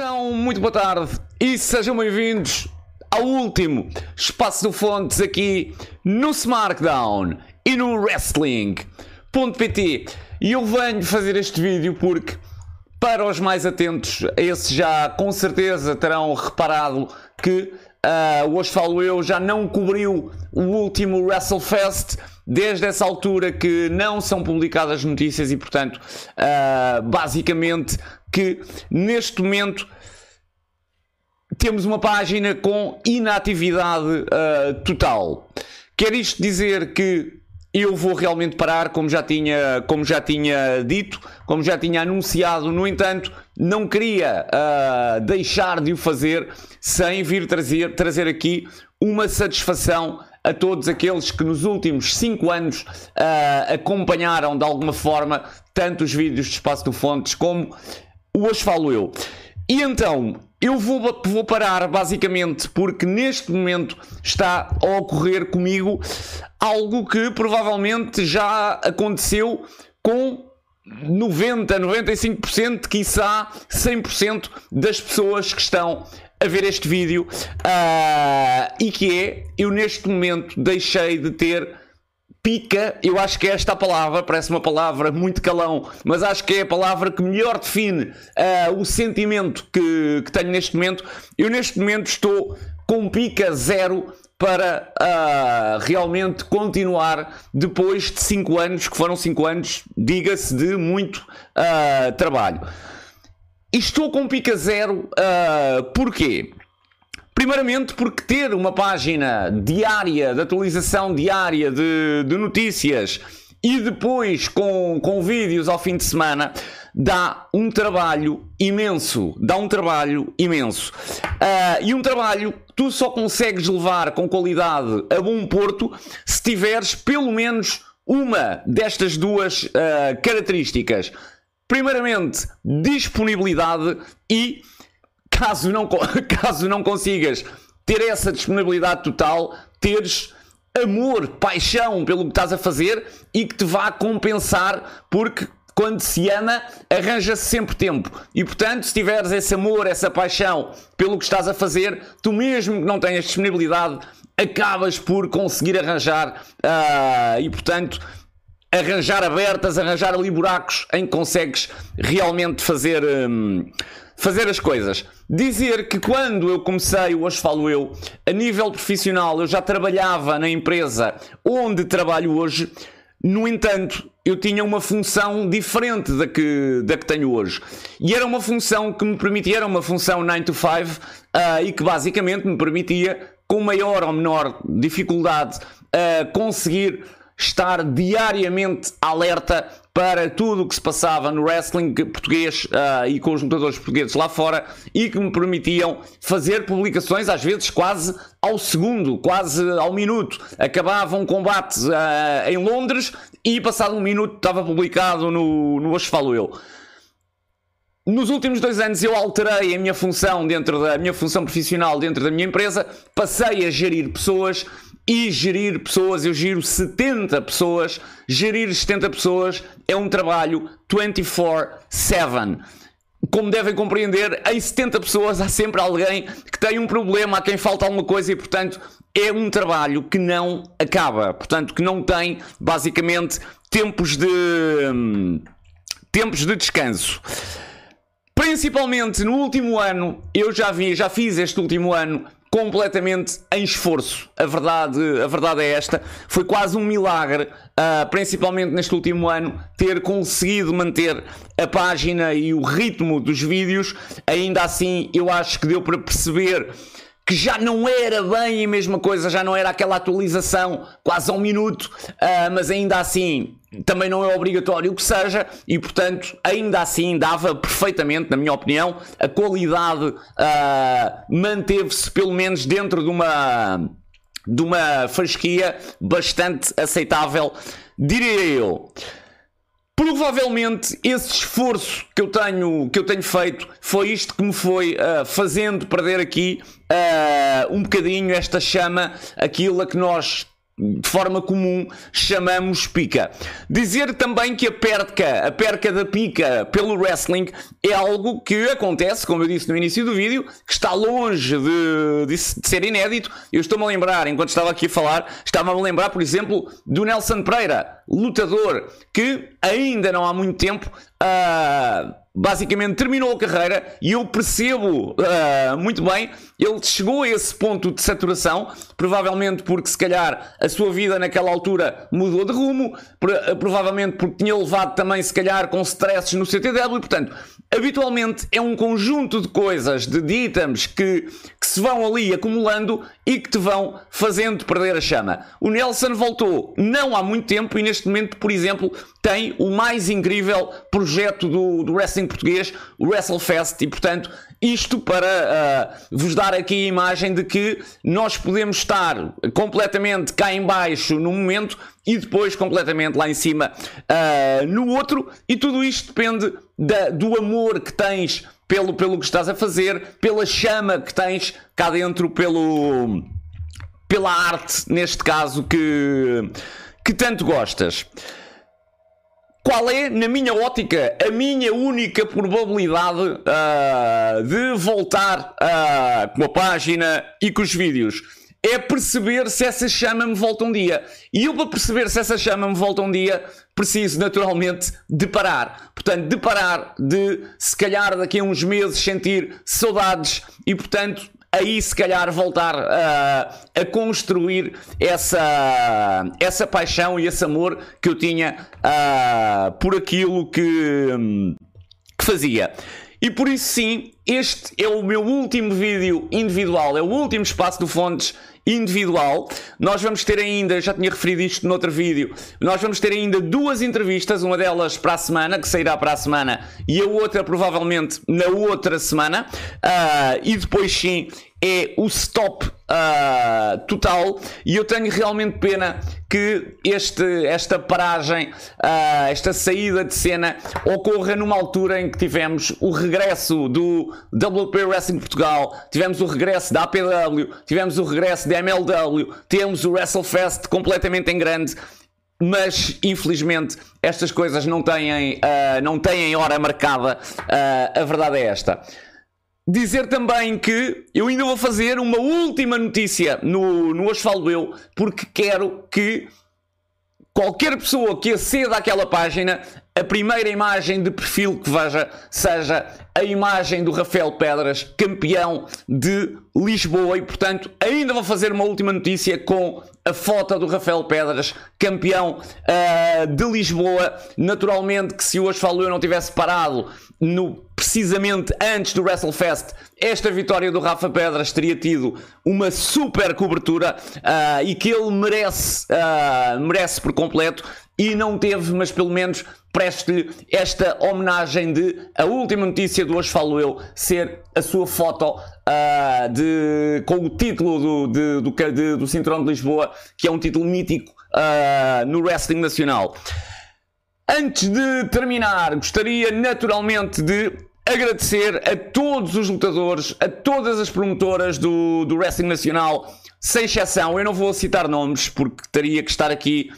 Então, muito boa tarde e sejam bem-vindos ao último Espaço do Fontes aqui no SmackDown e no Wrestling.pt. E eu venho fazer este vídeo porque, para os mais atentos, esses já com certeza terão reparado que uh, hoje falo eu já não cobriu o último WrestleFest desde essa altura que não são publicadas notícias e, portanto, uh, basicamente que neste momento temos uma página com inatividade uh, total. Quer isto dizer que eu vou realmente parar, como já tinha, como já tinha dito, como já tinha anunciado, no entanto, não queria uh, deixar de o fazer sem vir trazer, trazer aqui uma satisfação a todos aqueles que nos últimos 5 anos uh, acompanharam de alguma forma tanto os vídeos de Espaço do Fontes como hoje falo eu. E então, eu vou, vou parar basicamente porque neste momento está a ocorrer comigo algo que provavelmente já aconteceu com 90, 95%, quiçá 100% das pessoas que estão a ver este vídeo uh, e que é, eu neste momento deixei de ter pica, eu acho que é esta palavra, parece uma palavra muito calão, mas acho que é a palavra que melhor define uh, o sentimento que, que tenho neste momento. Eu neste momento estou com pica zero para uh, realmente continuar depois de 5 anos, que foram 5 anos, diga-se, de muito uh, trabalho. E estou com pica zero, uh, porquê? Primeiramente porque ter uma página diária, de atualização diária de, de notícias e depois com, com vídeos ao fim de semana dá um trabalho imenso. Dá um trabalho imenso. Uh, e um trabalho que tu só consegues levar com qualidade a bom porto se tiveres pelo menos uma destas duas uh, características. Primeiramente, disponibilidade e caso não, caso não consigas ter essa disponibilidade total, teres amor, paixão pelo que estás a fazer e que te vá compensar, porque quando se ama, arranja-se sempre tempo. E portanto, se tiveres esse amor, essa paixão pelo que estás a fazer, tu mesmo que não tenhas disponibilidade, acabas por conseguir arranjar. Uh, e portanto, arranjar abertas, arranjar ali buracos em que consegues realmente fazer. Um, fazer as coisas. Dizer que quando eu comecei, hoje falo eu, a nível profissional, eu já trabalhava na empresa onde trabalho hoje. No entanto, eu tinha uma função diferente da que, da que tenho hoje. E era uma função que me permitia, era uma função 9 to 5 uh, ah, e que basicamente me permitia, com maior ou menor dificuldade, uh, conseguir estar diariamente alerta para tudo o que se passava no wrestling português uh, e com os lutadores portugueses lá fora e que me permitiam fazer publicações às vezes quase ao segundo, quase ao minuto. Acabava um combate uh, em Londres e passado um minuto estava publicado no, no Hoje Falo Eu. Nos últimos dois anos eu alterei a minha função dentro da minha função profissional dentro da minha empresa, passei a gerir pessoas e gerir pessoas, eu giro 70 pessoas, gerir 70 pessoas é um trabalho 24/7. Como devem compreender, em 70 pessoas há sempre alguém que tem um problema, a quem falta alguma coisa e, portanto, é um trabalho que não acaba. Portanto, que não tem, basicamente, tempos de hum, tempos de descanso. Principalmente no último ano, eu já vi, já fiz este último ano completamente em esforço. A verdade, a verdade é esta. Foi quase um milagre, uh, principalmente neste último ano, ter conseguido manter a página e o ritmo dos vídeos. Ainda assim, eu acho que deu para perceber que já não era bem a mesma coisa, já não era aquela atualização quase ao minuto, uh, mas ainda assim também não é obrigatório que seja, e portanto, ainda assim dava perfeitamente, na minha opinião, a qualidade uh, manteve-se pelo menos dentro de uma, de uma fasquia bastante aceitável, diria eu. Provavelmente esse esforço que eu tenho, que eu tenho feito foi isto que me foi uh, fazendo perder aqui uh, um bocadinho esta chama, aquilo a que nós de forma comum chamamos pica. Dizer também que a perca, a perca da pica pelo wrestling é algo que acontece, como eu disse no início do vídeo, que está longe de, de, ser inédito. Eu estou-me a lembrar, enquanto estava aqui a falar, estava-me a lembrar, por exemplo, do Nelson Pereira, lutador, que ainda não há muito tempo. Uh, basicamente terminou a carreira e eu percebo uh, muito bem, ele chegou a esse ponto de saturação, provavelmente porque se calhar a sua vida naquela altura mudou de rumo, provavelmente porque tinha levado também se calhar com stresses no CTW e portanto, habitualmente é um conjunto de coisas, de, itens que, que se vão ali acumulando e que te vão fazendo perder a chama. O Nelson voltou não há muito tempo e neste momento, por exemplo, tem o mais incrível projeto do, do wrestling português, o WrestleFest, e portanto, isto para uh, vos dar aqui a imagem de que nós podemos estar completamente cá em baixo momento e depois completamente lá em cima uh, no outro, e tudo isto depende da, do amor que tens pelo, pelo que estás a fazer, pela chama que tens cá dentro, pelo, pela arte, neste caso, que, que tanto gostas. Qual é, na minha ótica, a minha única probabilidade uh, de voltar uh, com a página e com os vídeos? É perceber se essa chama me volta um dia. E eu, para perceber se essa chama me volta um dia, preciso naturalmente de parar. Portanto, de parar, de se calhar daqui a uns meses sentir saudades e, portanto, aí se calhar voltar a, a construir essa, essa paixão e esse amor que eu tinha uh, por aquilo que, que fazia. E por isso sim, este é o meu último vídeo individual, é o último espaço do Fontes individual. Nós vamos ter ainda, já tinha referido isto no outro vídeo, nós vamos ter ainda duas entrevistas, uma delas para a semana, que sairá para a semana, e a outra provavelmente na outra semana. Uh, e depois sim, é o stop uh, total e eu tenho realmente pena que este, esta paragem, uh, esta saída de cena ocorra numa altura em que tivemos o regresso do WP Wrestling Portugal, tivemos o regresso da APW, tivemos o regresso da MLW, temos o WrestleFest completamente em grande mas infelizmente estas coisas não têm, uh, não têm hora marcada. Uh, a verdade é esta. Dizer também que eu ainda vou fazer uma última notícia no, no Falo Eu, porque quero que qualquer pessoa que aceda àquela página, a primeira imagem de perfil que veja seja a imagem do Rafael Pedras, campeão de Lisboa, e portanto ainda vou fazer uma última notícia com a foto do Rafael Pedras, campeão uh, de Lisboa. Naturalmente que se hoje falo eu não tivesse parado no, precisamente antes do WrestleFest, esta vitória do Rafa Pedras teria tido uma super cobertura uh, e que ele merece, uh, merece por completo e não teve, mas pelo menos preste-lhe esta homenagem de a última notícia do Hoje Falo Eu ser a sua foto uh, de, com o título do, de, do, de, do Cinturão de Lisboa, que é um título mítico no wrestling nacional. Antes de terminar, gostaria naturalmente de agradecer a todos os lutadores, a todas as promotoras do, do Wrestling Nacional, sem exceção. Eu não vou citar nomes porque teria que estar aqui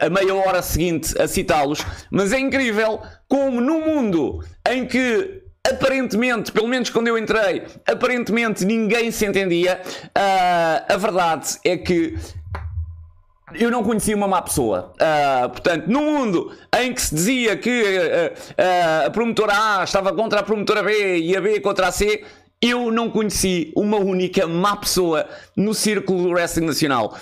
a meia hora seguinte a citá-los, mas é incrível como no mundo em que aparentemente, pelo menos quando eu entrei, aparentemente ninguém se entendia, uh, a verdade é que eu não conhecia uma má pessoa. Uh, portanto, no mundo em que se dizia que uh, uh, a promotora A estava contra a promotora B e a B contra a C, eu não conheci uma única má pessoa no círculo do wrestling nacional.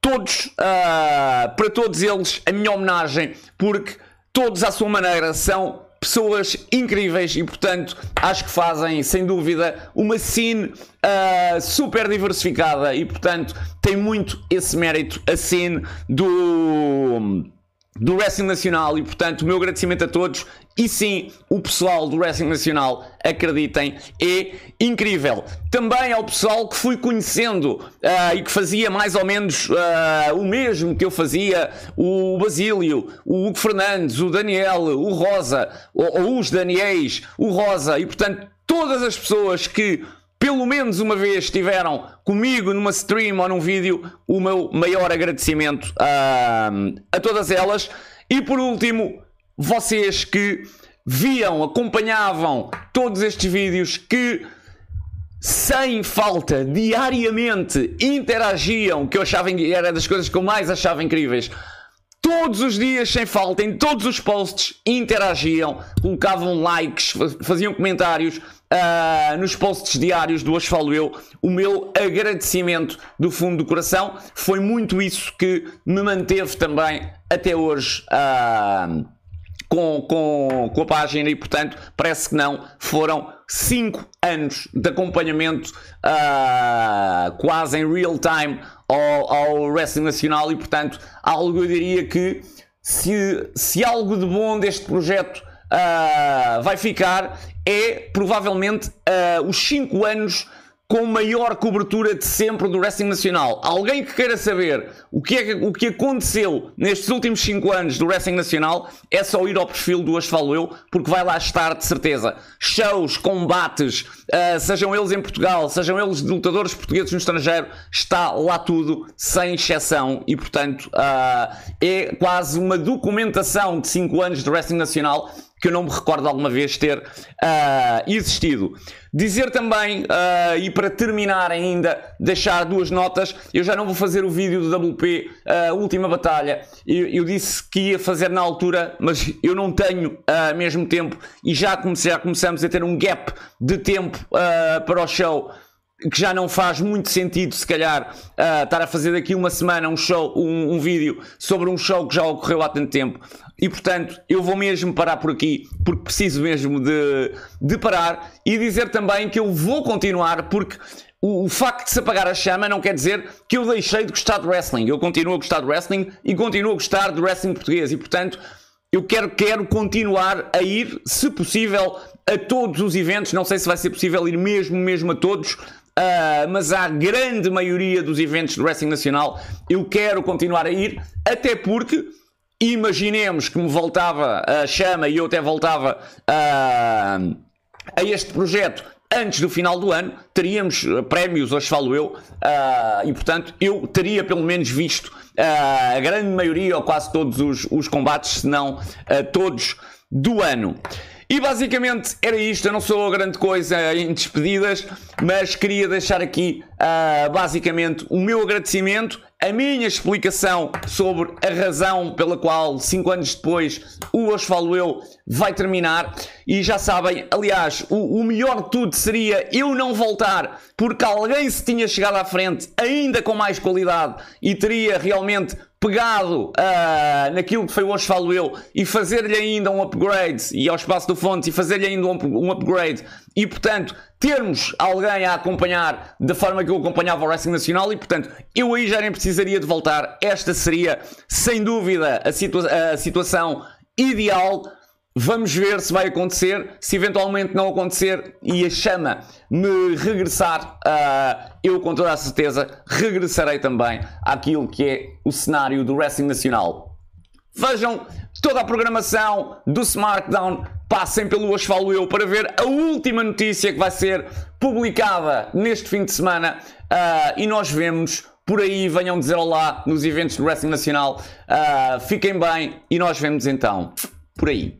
Todos, para todos eles, a minha homenagem, porque todos à sua maneira são pessoas incríveis e, portanto, acho que fazem, sem dúvida, uma scene uh, super diversificada e, portanto, tem muito esse mérito, a scene do do Wrestling Nacional e, portanto, o meu agradecimento a todos. E sim, o pessoal do Wrestling Nacional, acreditem, é incrível. Também ao pessoal que fui conhecendo uh, e que fazia mais ou menos uh, o mesmo que eu fazia: o Basílio, o Hugo Fernandes, o Daniel, o Rosa, ou, ou os Daniels, o Rosa, e portanto, todas as pessoas que pelo menos uma vez estiveram comigo numa stream ou num vídeo, o meu maior agradecimento a, a todas elas. E por último, vocês que viam, acompanhavam todos estes vídeos, que sem falta, diariamente interagiam, que eu achava era das coisas que eu mais achava incríveis todos os dias, sem falta, em todos os posts, interagiam, colocavam likes, faziam comentários uh, nos posts diários do Hoje Eu. O meu agradecimento do fundo do coração foi muito isso que me manteve também até hoje. Uh, com, com, com a página e, portanto, parece que não. Foram 5 anos de acompanhamento uh, quase em real time ao, ao wrestling nacional e, portanto, algo eu diria que se, se algo de bom deste projeto uh, vai ficar é provavelmente uh, os 5 anos com maior cobertura de sempre do wrestling nacional. Alguém que queira saber o que, é, o que aconteceu nestes últimos 5 anos do wrestling nacional, é só ir ao perfil do Hoje Falo Eu, porque vai lá estar de certeza. Shows, combates, uh, sejam eles em Portugal, sejam eles de lutadores portugueses no estrangeiro, está lá tudo, sem exceção, e portanto uh, é quase uma documentação de 5 anos de wrestling nacional que eu não me recordo alguma vez ter uh, existido. Dizer também, uh, e para terminar ainda, deixar duas notas. Eu já não vou fazer o vídeo do WP, uh, última batalha. Eu, eu, disse que ia fazer na altura, mas eu não tenho uh, mesmo tempo e já, comecei, já começamos a ter um gap de tempo para o show que já não faz muito sentido, se calhar, uh, estar a fazer daqui uma semana um show, um, um, vídeo sobre um show que já ocorreu há tanto tempo. E portanto, eu vou mesmo parar por aqui, porque preciso mesmo de, de parar e dizer também que eu vou continuar, porque o, o, facto de se apagar a chama não quer dizer que eu deixei de gostar de wrestling. Eu continuo a gostar de wrestling e continuo a gostar de wrestling português. E portanto, eu quero, quero continuar a ir, se possível, a todos os eventos. Não sei se vai ser possível ir mesmo, mesmo a todos Uh, mas à grande maioria dos eventos do Wrestling Nacional eu quero continuar a ir, até porque imaginemos que me voltava a chama e eu até voltava uh, a este projeto antes do final do ano, teríamos prémios, hoje falo eu, uh, e portanto eu teria pelo menos visto uh, a grande maioria ou quase todos os, os combates, se não uh, todos, do ano. E basicamente era isto. Eu não sou grande coisa em despedidas, mas queria deixar aqui uh, basicamente o meu agradecimento, a minha explicação sobre a razão pela qual, 5 anos depois, o Hoje Falo Eu vai terminar. E já sabem, aliás, o, o melhor de tudo seria eu não voltar, porque alguém se tinha chegado à frente ainda com mais qualidade e teria realmente pegado uh, naquilo que foi hoje falo eu e fazer-lhe ainda um upgrade e ao espaço do fonte e fazer-lhe ainda um, um, upgrade. E portanto termos alguém a acompanhar da forma que eu acompanhava o Wrestling Nacional e portanto eu aí já nem precisaria de voltar. Esta seria sem dúvida a, situa a situação ideal Vamos ver se vai acontecer. Se eventualmente não acontecer e a chama me regressar, uh, eu com toda a certeza regressarei também àquilo que é o cenário do Wrestling Nacional. Vejam toda a programação do SmackDown. Passem pelo Hoje Falo Eu para ver a última notícia que vai ser publicada neste fim de semana. Uh, e nós vemos por aí. Venham dizer olá nos eventos do Wrestling Nacional. Uh, fiquem bem e nós vemos então por aí.